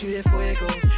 tu es fuego.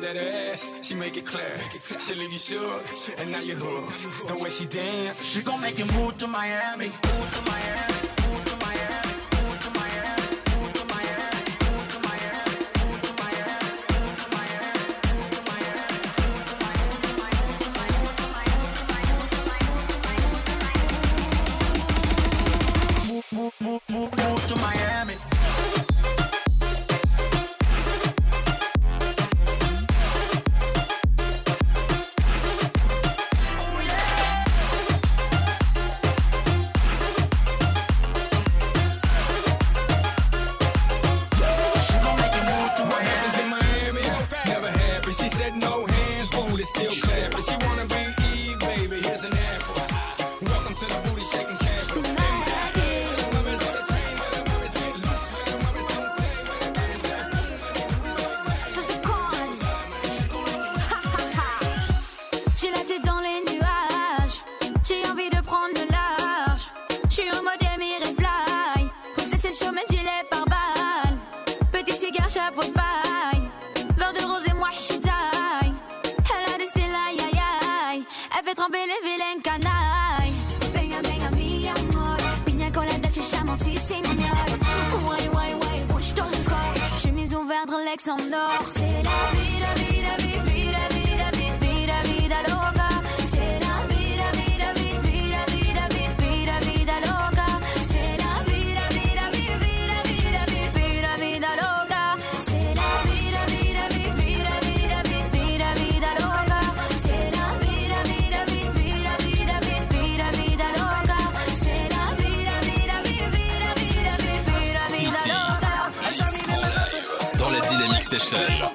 She make it clap. She leave you shook, and now you're hooked. The way she dance, she gon' make you move to Miami. Move to Miami. Ouais, ouais, ouais. Chemise en vert, l'ex en or. C'est la vie, la vie, la vie. Session.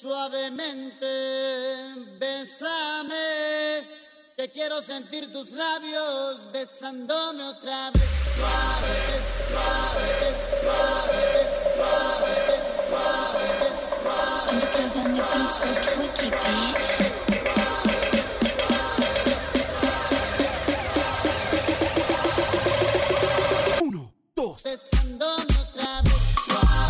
suavemente, besame, que quiero sentir tus labios besándome otra vez. Suave, suave, suave, suave, suave, suave. I'm the. Besándome otra vez, suave.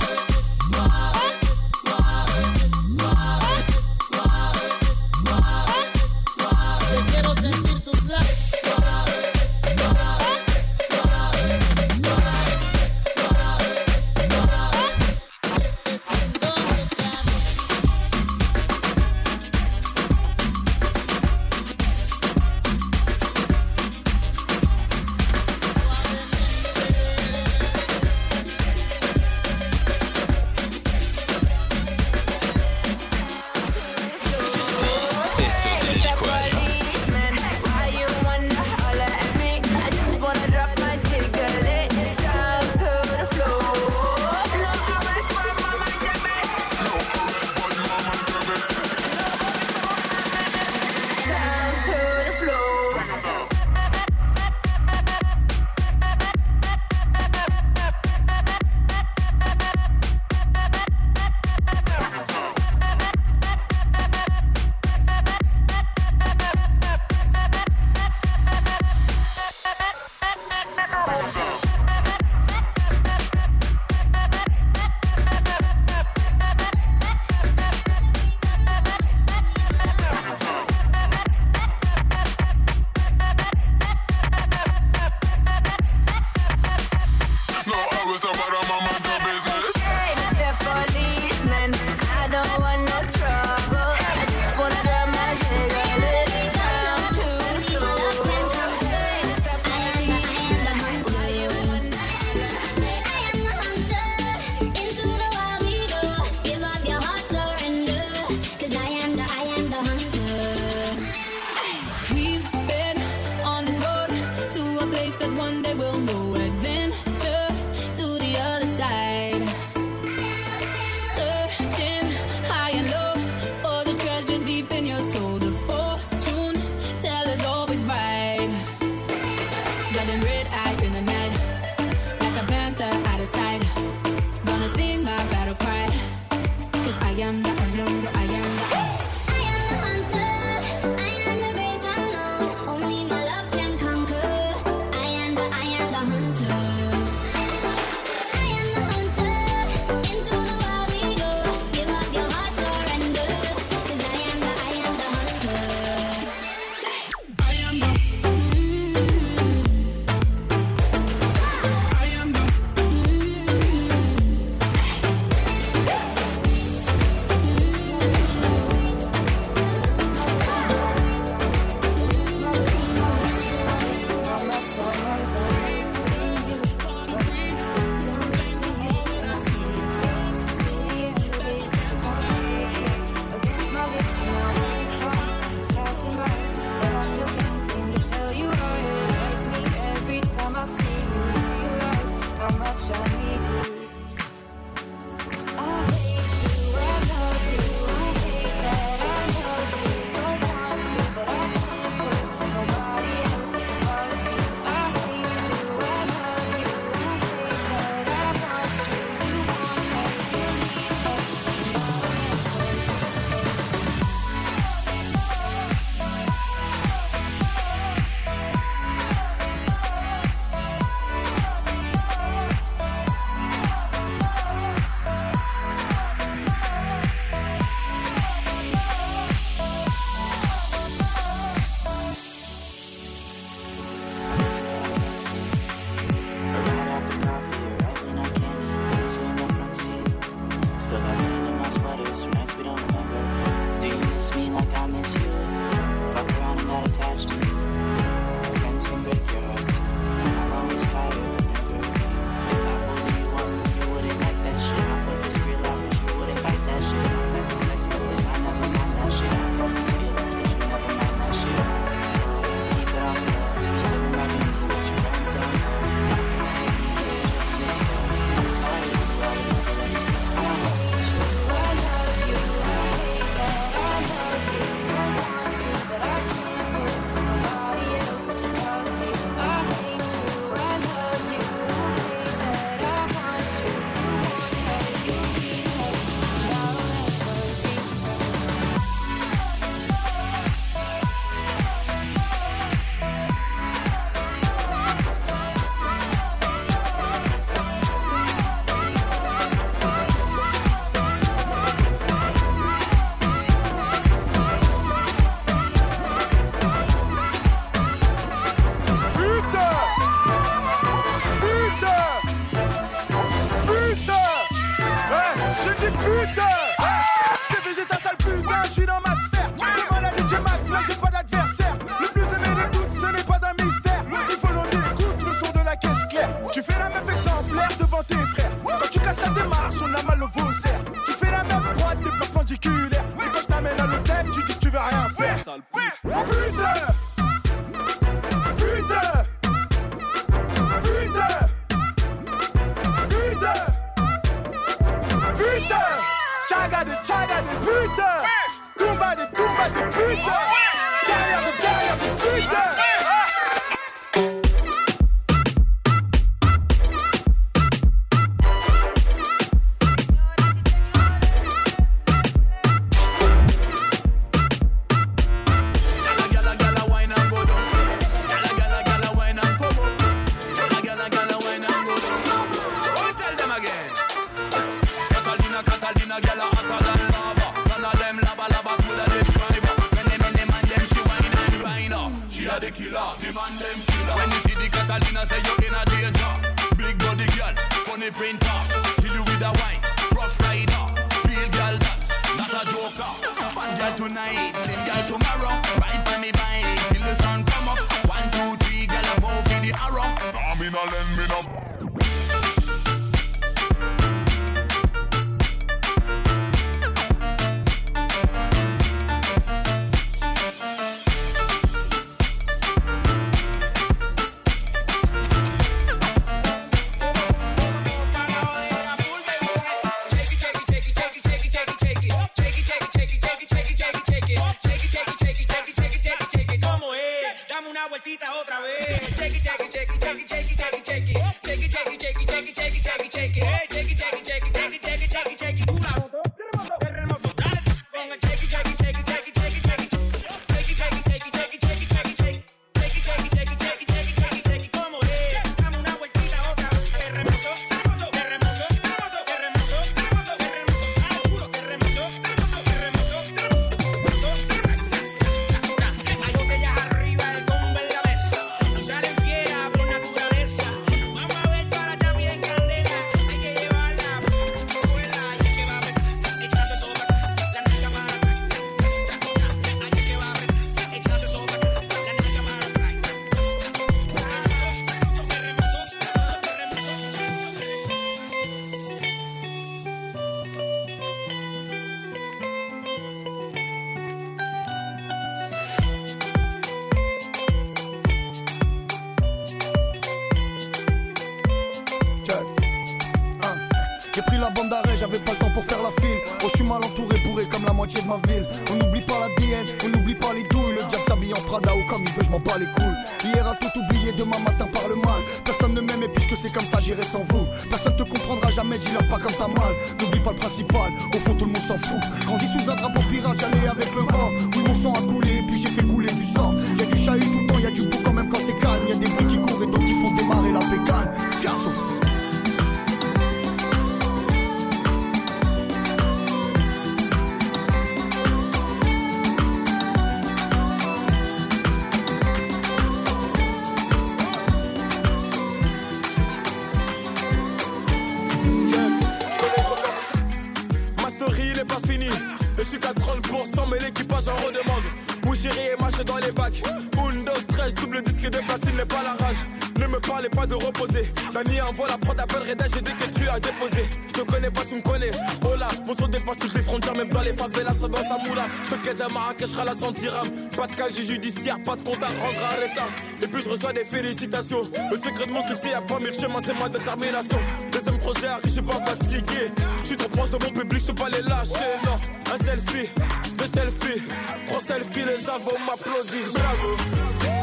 pas fini. Je suis qu'à 30%, mais l'équipage en redemande. Où et marche dans les bacs. Windows 13, double disque de platine, n'est pas la rage. Ne me parlez pas de reposer. Dani envoie la prod, appelle Reda, j'ai dit que tu as déposé. Je te connais pas, tu me connais. Oh là, mon son dépasse toutes les frontières, même dans les favelas, ça dans sa moula. Je caise à Marrakech, la 100 dirhams. Pas de casier judiciaire, pas de compte à rendre à. Et puis je reçois des félicitations. Le secret de mon succès, y'a pas mille chemins, c'est ma détermination. Deuxième projet arrive, je suis pas fatigué. Je suis trop proche de mon public, je peux pas les lâcher. Non, un selfie, deux selfies, trois selfies, les gens vont m'applaudir. Bravo.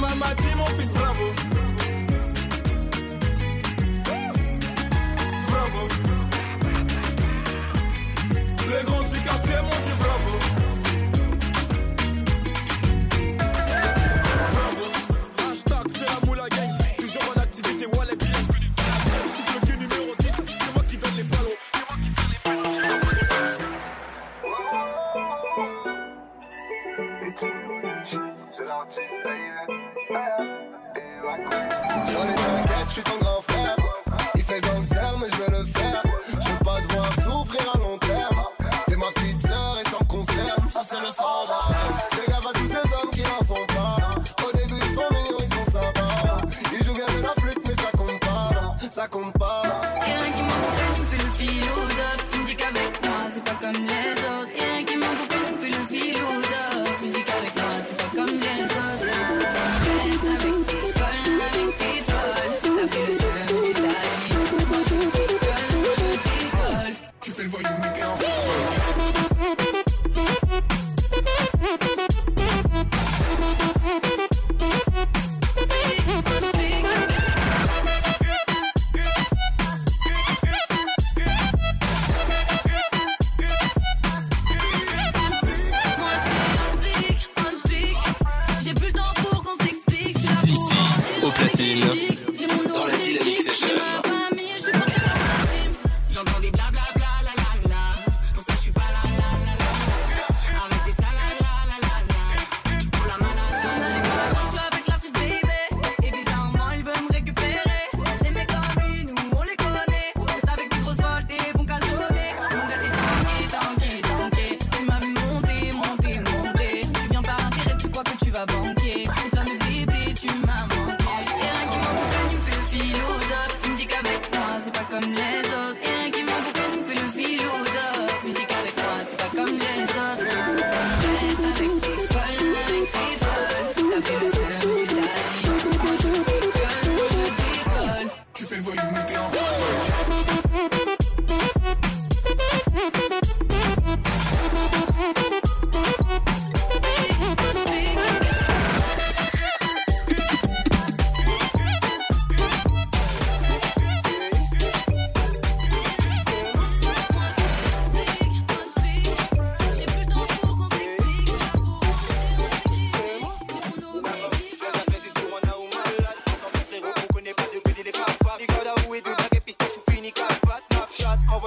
mama, my team office, bravo. Bravo. Les grands du quartier, moi c'est bravo. J'en ai t'inquiète, je suis ton go.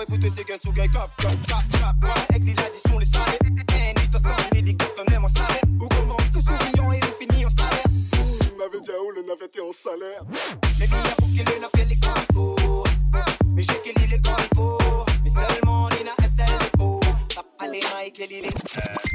goûte c'est qu'un sougain cop, cop, cop, cop. Moi, avec les l'addition, les salés. Un eh, état salé, les gars, on aime en salé. Ou commence tout souriant et on finit en salé. Il m'avait dit, oh, le navet est en salaire. Les gars, pour qu'il le navet, les carrefours. Mais j'ai qu'il est quand il faut. Mais seulement, les n'a, elle, c'est le faux. Ça pas les mailles, qu'il est.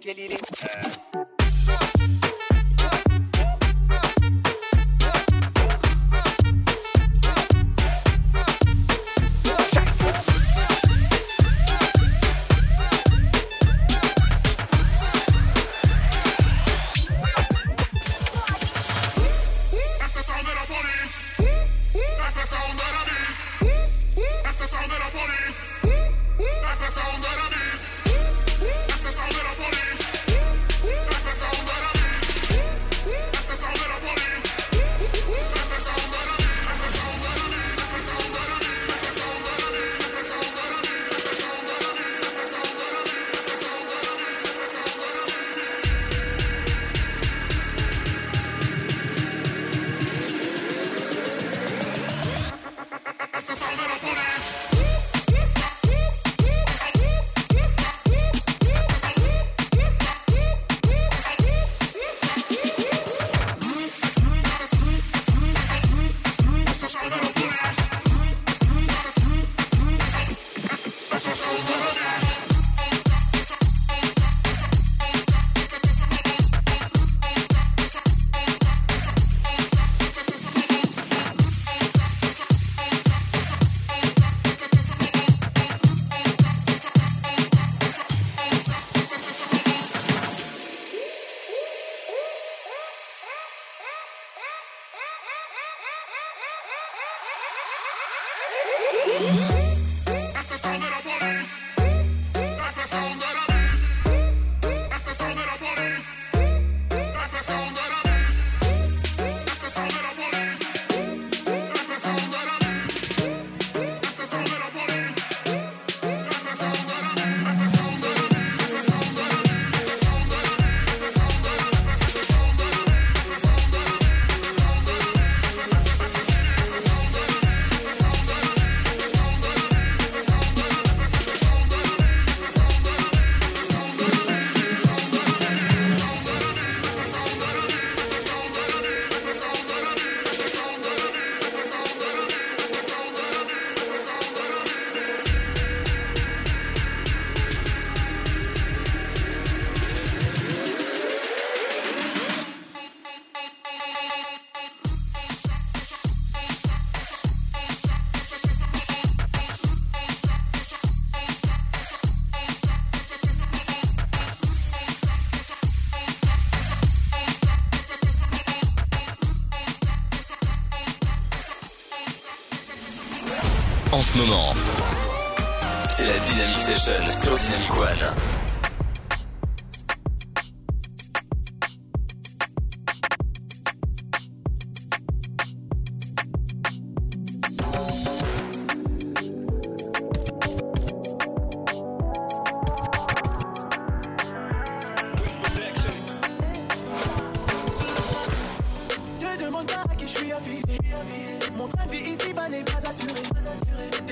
geliri.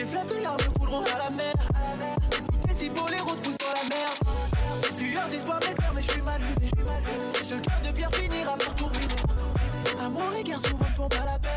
fleuves de larmes couleront à la mer. Et si beau, les roses poussent dans la mer. Lueur d'espoir m'éclaire, mais je suis mal luné. Ce cœur de pierre finira par tourner. Amour et guerre souvent ne font pas la paix.